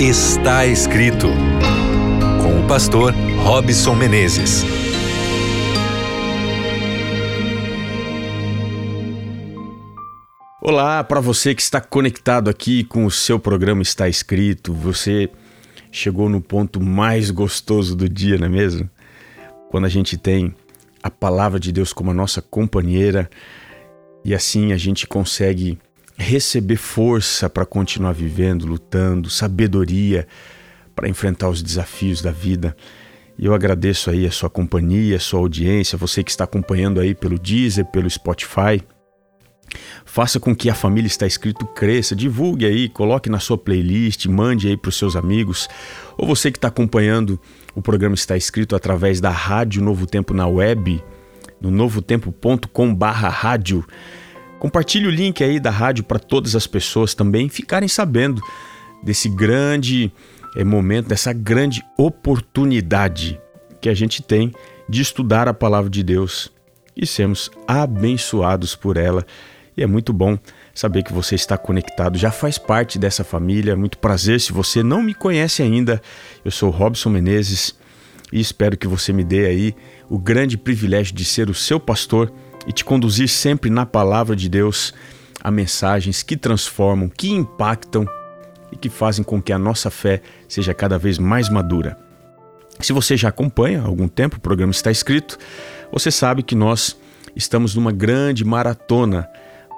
Está escrito com o pastor Robson Menezes. Olá, para você que está conectado aqui com o seu programa Está Escrito, você chegou no ponto mais gostoso do dia, não é mesmo? Quando a gente tem a palavra de Deus como a nossa companheira e assim a gente consegue receber força para continuar vivendo, lutando, sabedoria para enfrentar os desafios da vida. E eu agradeço aí a sua companhia, a sua audiência, você que está acompanhando aí pelo Deezer, pelo Spotify. Faça com que a família está escrito cresça, divulgue aí, coloque na sua playlist, mande aí para os seus amigos. Ou você que está acompanhando o programa está escrito através da Rádio Novo Tempo na web, no novotempo.com/rádio. Compartilhe o link aí da rádio para todas as pessoas também ficarem sabendo desse grande é, momento, dessa grande oportunidade que a gente tem de estudar a palavra de Deus e sermos abençoados por ela. E é muito bom saber que você está conectado, já faz parte dessa família. Muito prazer. Se você não me conhece ainda, eu sou Robson Menezes e espero que você me dê aí o grande privilégio de ser o seu pastor e te conduzir sempre na palavra de Deus a mensagens que transformam, que impactam e que fazem com que a nossa fé seja cada vez mais madura. Se você já acompanha há algum tempo, o programa está escrito, você sabe que nós estamos numa grande maratona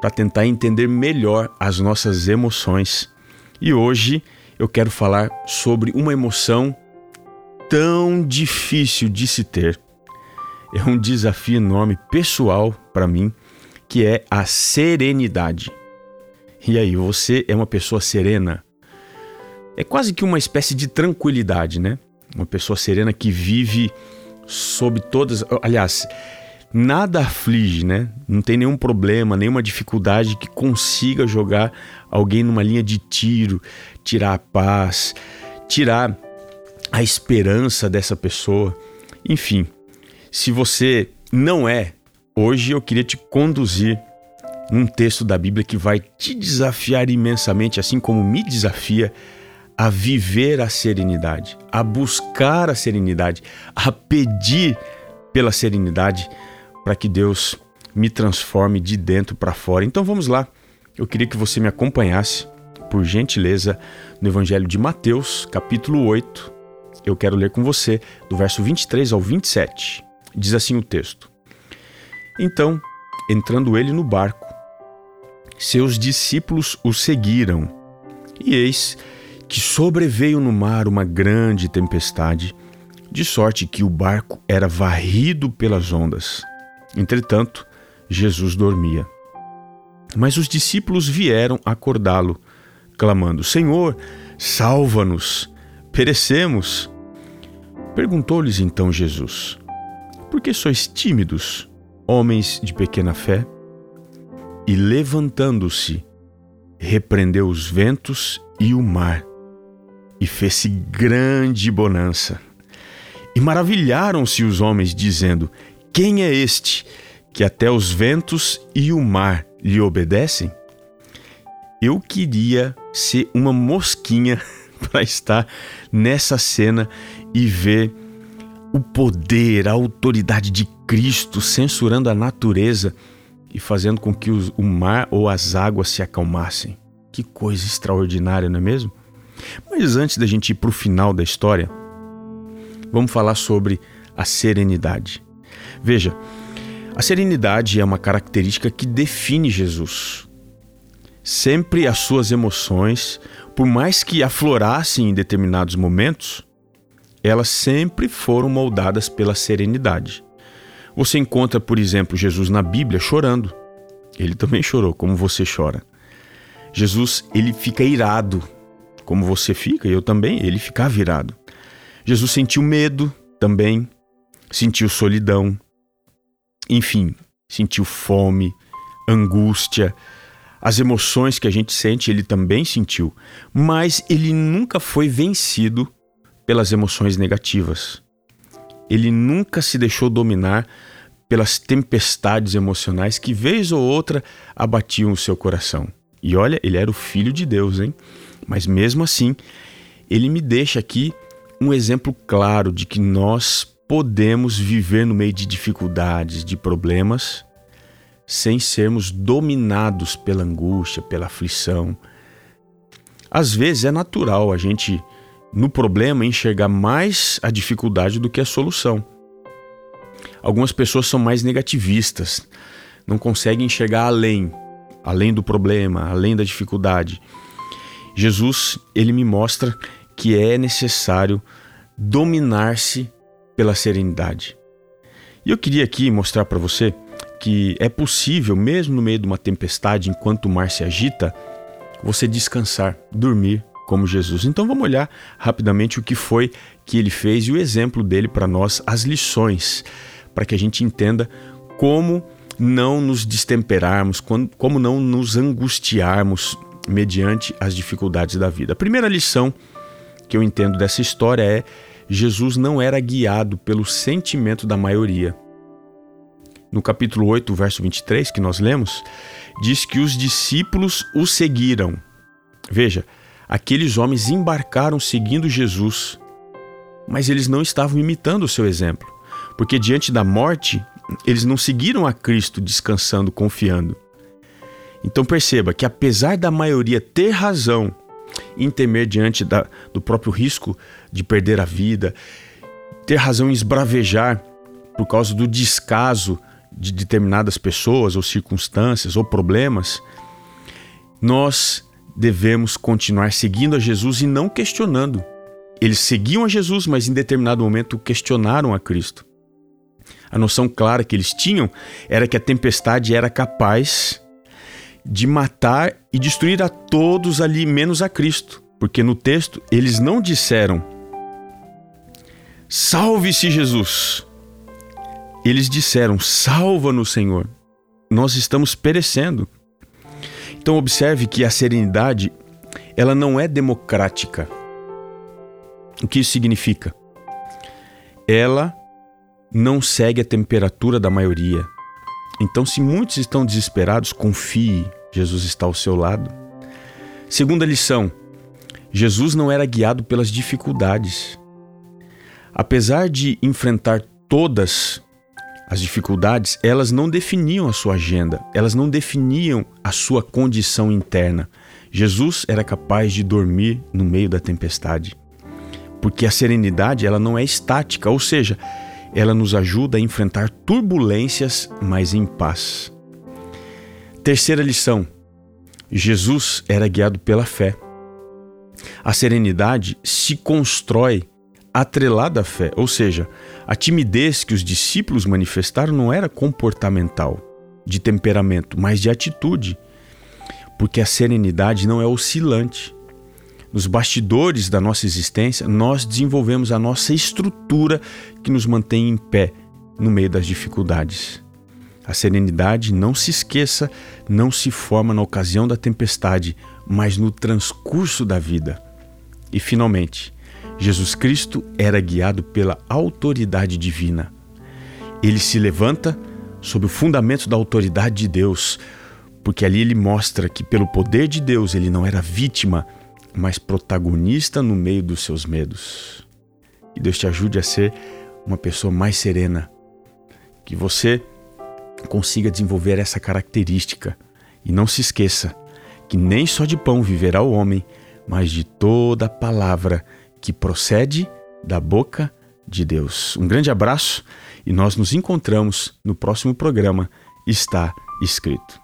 para tentar entender melhor as nossas emoções. E hoje eu quero falar sobre uma emoção tão difícil de se ter é um desafio enorme pessoal para mim, que é a serenidade. E aí, você é uma pessoa serena? É quase que uma espécie de tranquilidade, né? Uma pessoa serena que vive sob todas. Aliás, nada aflige, né? Não tem nenhum problema, nenhuma dificuldade que consiga jogar alguém numa linha de tiro, tirar a paz, tirar a esperança dessa pessoa. Enfim, se você não é, hoje eu queria te conduzir num texto da Bíblia que vai te desafiar imensamente, assim como me desafia a viver a serenidade, a buscar a serenidade, a pedir pela serenidade para que Deus me transforme de dentro para fora. Então vamos lá. Eu queria que você me acompanhasse, por gentileza, no Evangelho de Mateus, capítulo 8. Eu quero ler com você do verso 23 ao 27. Diz assim o texto: Então, entrando ele no barco, seus discípulos o seguiram. E eis que sobreveio no mar uma grande tempestade, de sorte que o barco era varrido pelas ondas. Entretanto, Jesus dormia. Mas os discípulos vieram acordá-lo, clamando: Senhor, salva-nos, perecemos. Perguntou-lhes então Jesus: por que sois tímidos, homens de pequena fé? E levantando-se, repreendeu os ventos e o mar, e fez-se grande bonança. E maravilharam-se os homens, dizendo: Quem é este que até os ventos e o mar lhe obedecem? Eu queria ser uma mosquinha para estar nessa cena e ver o poder, a autoridade de Cristo censurando a natureza e fazendo com que o mar ou as águas se acalmassem. Que coisa extraordinária, não é mesmo? Mas antes da gente ir para o final da história, vamos falar sobre a serenidade. Veja, a serenidade é uma característica que define Jesus. Sempre as suas emoções, por mais que aflorassem em determinados momentos, elas sempre foram moldadas pela serenidade. Você encontra, por exemplo, Jesus na Bíblia chorando. Ele também chorou, como você chora. Jesus, ele fica irado, como você fica, eu também, ele ficava irado. Jesus sentiu medo também, sentiu solidão, enfim, sentiu fome, angústia, as emoções que a gente sente, ele também sentiu, mas ele nunca foi vencido pelas emoções negativas. Ele nunca se deixou dominar pelas tempestades emocionais que, vez ou outra, abatiam o seu coração. E olha, ele era o filho de Deus, hein? Mas mesmo assim, ele me deixa aqui um exemplo claro de que nós podemos viver no meio de dificuldades, de problemas, sem sermos dominados pela angústia, pela aflição. Às vezes é natural a gente, no problema, enxergar mais a dificuldade do que a solução. Algumas pessoas são mais negativistas, não conseguem enxergar além, além do problema, além da dificuldade. Jesus, ele me mostra que é necessário dominar-se pela serenidade. E eu queria aqui mostrar para você que é possível, mesmo no meio de uma tempestade, enquanto o mar se agita, você descansar, dormir como Jesus. Então vamos olhar rapidamente o que foi que ele fez e o exemplo dele para nós, as lições, para que a gente entenda como não nos destemperarmos, como não nos angustiarmos mediante as dificuldades da vida. A primeira lição que eu entendo dessa história é: Jesus não era guiado pelo sentimento da maioria. No capítulo 8, verso 23, que nós lemos, diz que os discípulos o seguiram. Veja, aqueles homens embarcaram seguindo Jesus, mas eles não estavam imitando o seu exemplo, porque diante da morte, eles não seguiram a Cristo descansando, confiando. Então perceba que apesar da maioria ter razão em temer diante da, do próprio risco de perder a vida, ter razão em esbravejar por causa do descaso de determinadas pessoas ou circunstâncias ou problemas, nós devemos continuar seguindo a Jesus e não questionando. Eles seguiam a Jesus, mas em determinado momento questionaram a Cristo. A noção clara que eles tinham era que a tempestade era capaz de matar e destruir a todos ali, menos a Cristo. Porque no texto eles não disseram: Salve-se Jesus! Eles disseram: Salva-nos, Senhor! Nós estamos perecendo. Então observe que a serenidade ela não é democrática. O que isso significa? Ela não segue a temperatura da maioria. Então, se muitos estão desesperados, confie, Jesus está ao seu lado. Segunda lição: Jesus não era guiado pelas dificuldades. Apesar de enfrentar todas as dificuldades, elas não definiam a sua agenda, elas não definiam a sua condição interna. Jesus era capaz de dormir no meio da tempestade. Porque a serenidade, ela não é estática, ou seja, ela nos ajuda a enfrentar turbulências, mas em paz. Terceira lição: Jesus era guiado pela fé. A serenidade se constrói atrelada à fé, ou seja, a timidez que os discípulos manifestaram não era comportamental, de temperamento, mas de atitude, porque a serenidade não é oscilante, nos bastidores da nossa existência, nós desenvolvemos a nossa estrutura que nos mantém em pé no meio das dificuldades. A serenidade, não se esqueça, não se forma na ocasião da tempestade, mas no transcurso da vida. E finalmente, Jesus Cristo era guiado pela autoridade divina. Ele se levanta sob o fundamento da autoridade de Deus, porque ali ele mostra que, pelo poder de Deus, ele não era vítima, mas protagonista no meio dos seus medos. Que Deus te ajude a ser uma pessoa mais serena. Que você consiga desenvolver essa característica. E não se esqueça que nem só de pão viverá o homem, mas de toda palavra que procede da boca de Deus. Um grande abraço e nós nos encontramos no próximo programa. Está escrito.